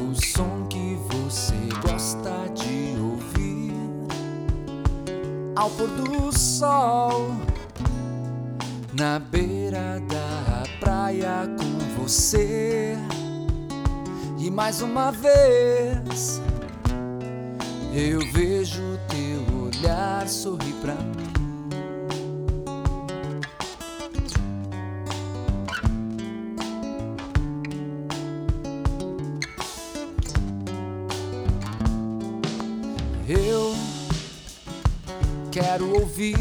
o som que você gosta de ouvir. Ao pôr do sol na beira da praia com você. E mais uma vez eu vejo teu olhar sorrir pra mim. Eu quero ouvir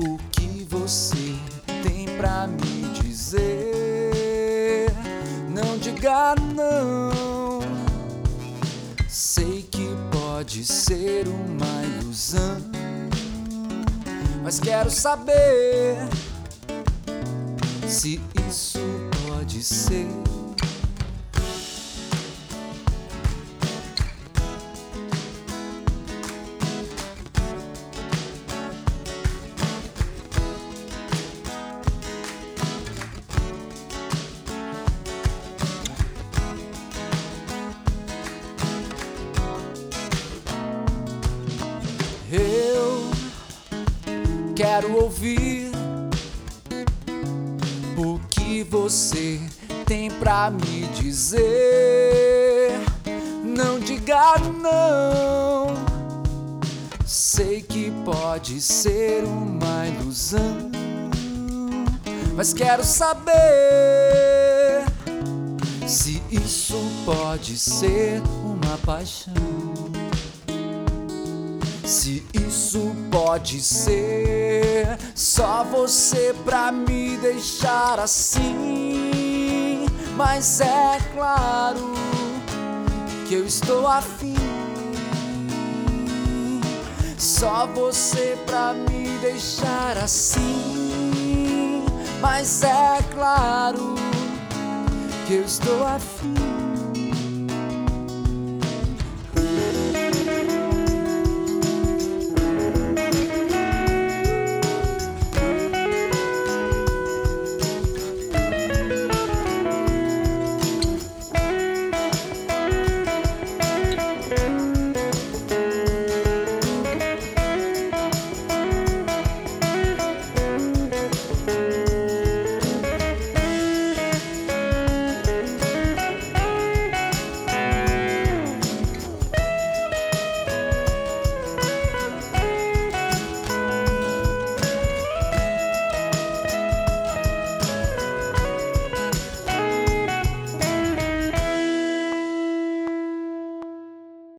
o que você tem pra me dizer. Não diga não. Sei que pode ser uma ilusão, mas quero saber se isso pode ser. Quero ouvir o que você tem pra me dizer. Não diga não. Sei que pode ser uma ilusão, mas quero saber se isso pode ser uma paixão. Se isso pode ser só você pra me deixar assim. Mas é claro que eu estou afim. Só você pra me deixar assim. Mas é claro que eu estou afim.